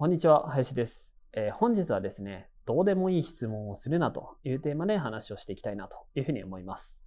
こんにちは林です、えー、本日はですねどうでもいい質問をするなというテーマで話をしていきたいなというふうに思います。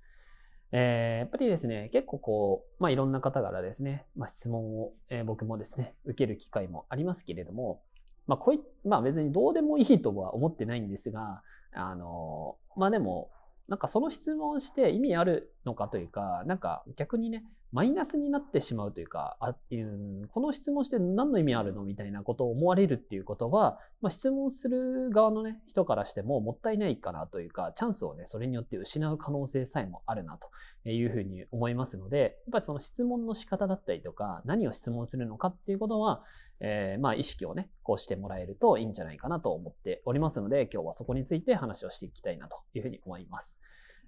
えー、やっぱりですね、結構こう、まあ、いろんな方からですね、まあ、質問を、えー、僕もですね、受ける機会もありますけれども、まあ、こい、まあ別にどうでもいいとは思ってないんですが、あの、まあでも、なんかその質問して意味あるのかというか、なんか逆にね、マイナスになってしまうというか、あいうこの質問して何の意味あるのみたいなことを思われるっていうことは、まあ、質問する側のね、人からしてももったいないかなというか、チャンスをね、それによって失う可能性さえもあるなというふうに思いますので、やっぱりその質問の仕方だったりとか、何を質問するのかっていうことは、えー、まあ意識をね、こうしてもらえるといいんじゃないかなと思っておりますので、今日はそこについて話をしていきたいなというふうに思います。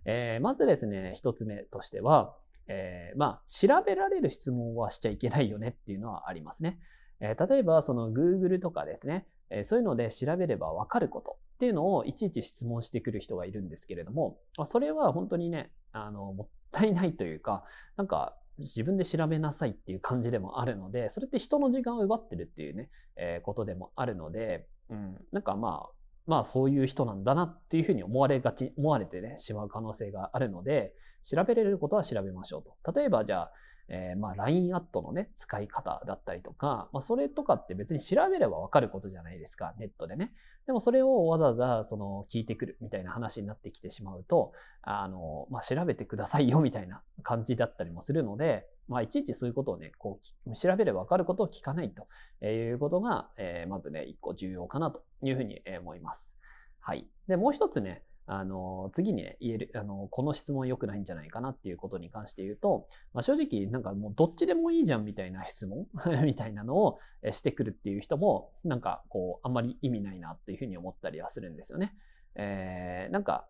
えー、まずですね、一つ目としては、えー、まあ、調べられる質問はしちゃいけないよねっていうのはありますね。えー、例えば、その Google とかですね、えー、そういうので調べればわかることっていうのをいちいち質問してくる人がいるんですけれども、それは本当にね、あの、もったいないというか、なんか、自分で調べなさいっていう感じでもあるので、それって人の時間を奪ってるっていうね、え、ことでもあるので、うん、なんかまあ、まあそういう人なんだなっていうふうに思われがち、思われてね、しまう可能性があるので、調べれることは調べましょうと。例えばじゃあ、えー、まあ LINE アットのね、使い方だったりとか、まあそれとかって別に調べればわかることじゃないですか、ネットでね。でもそれをわざわざその聞いてくるみたいな話になってきてしまうと、あの、まあ調べてくださいよみたいな感じだったりもするので、まあいちいちそういうことをね、こう、調べればわかることを聞かないということが、えー、まずね、一個重要かなというふうに思います。はい。で、もう一つね、あの、次にね、言える、あの、この質問良くないんじゃないかなっていうことに関して言うと、まあ、正直、なんかもうどっちでもいいじゃんみたいな質問 みたいなのをしてくるっていう人も、なんかこう、あんまり意味ないなっていうふうに思ったりはするんですよね。えー、なんか、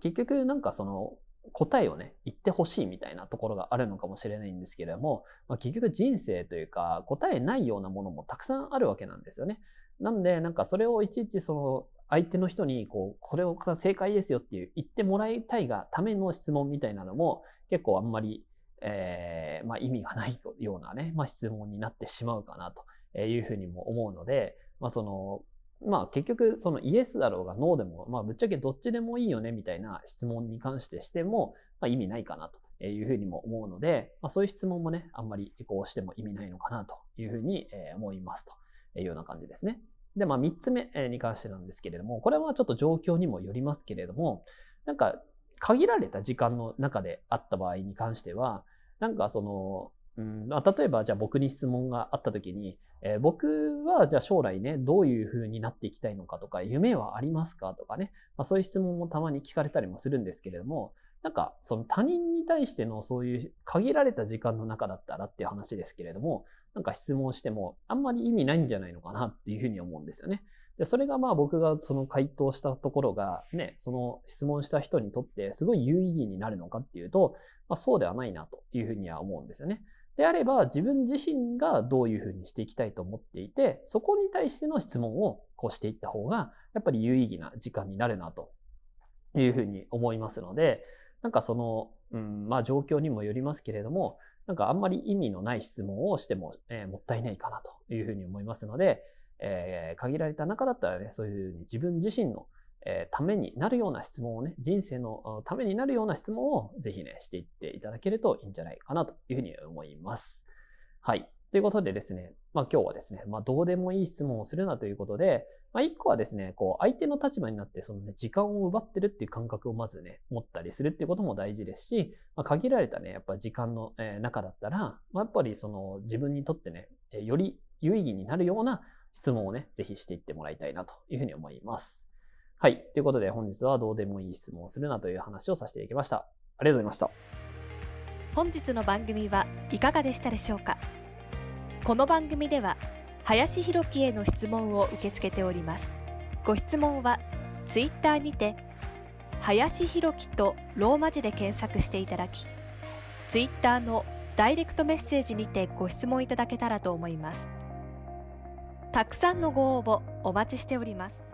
結局なんかその、答えをね、言ってほしいみたいなところがあるのかもしれないんですけれども、まあ、結局人生というか答えないようなものもたくさんあるわけなんですよね。なんで、なんかそれをいちいちその相手の人にこう、これが正解ですよっていう言ってもらいたいがための質問みたいなのも結構あんまり、えー、まあ意味がないようなね、まあ質問になってしまうかなというふうにも思うので、まあその、まあ結局そのイエスだろうがノーでも、まあぶっちゃけどっちでもいいよねみたいな質問に関してしても、まあ意味ないかなというふうにも思うので、まあそういう質問もね、あんまりこうしても意味ないのかなというふうに思いますというような感じですね。で、まあ、3つ目に関してなんですけれども、これはちょっと状況にもよりますけれども、なんか、限られた時間の中であった場合に関しては、なんかその、うんまあ、例えばじゃあ僕に質問があった時に、えー、僕はじゃあ将来ね、どういう風になっていきたいのかとか、夢はありますかとかね、まあ、そういう質問もたまに聞かれたりもするんですけれども、なんか、その他人に対してのそういう限られた時間の中だったらっていう話ですけれども、なんか質問してもあんまり意味ないんじゃないのかなっていうふうに思うんですよね。で、それがまあ僕がその回答したところがね、その質問した人にとってすごい有意義になるのかっていうと、まあそうではないなというふうには思うんですよね。であれば自分自身がどういうふうにしていきたいと思っていて、そこに対しての質問をこうしていった方が、やっぱり有意義な時間になるなというふうに思いますので、なんかその、うん、まあ状況にもよりますけれども、なんかあんまり意味のない質問をしても、えー、もったいないかなというふうに思いますので、えー、限られた中だったらね、そういうふうに自分自身の、えー、ためになるような質問をね、人生のためになるような質問をぜひね、していっていただけるといいんじゃないかなというふうに思います。はい。ということでですね、まあ今日はですね、まあどうでもいい質問をするなということで、まあ一個はですね、こう相手の立場になってそのね、時間を奪ってるっていう感覚をまずね、持ったりするっていうことも大事ですし、まあ限られたね、やっぱ時間の、中だったら、まあやっぱりその自分にとってね、より有意義になるような質問をね、ぜひしていってもらいたいなというふうに思います。はい。ということで本日はどうでもいい質問をするなという話をさせていきました。ありがとうございました。本日の番組はいかがでしたでしょうか？この番組では林弘樹への質問を受け付けておりますご質問はツイッターにて林弘樹とローマ字で検索していただきツイッターのダイレクトメッセージにてご質問いただけたらと思いますたくさんのご応募お待ちしております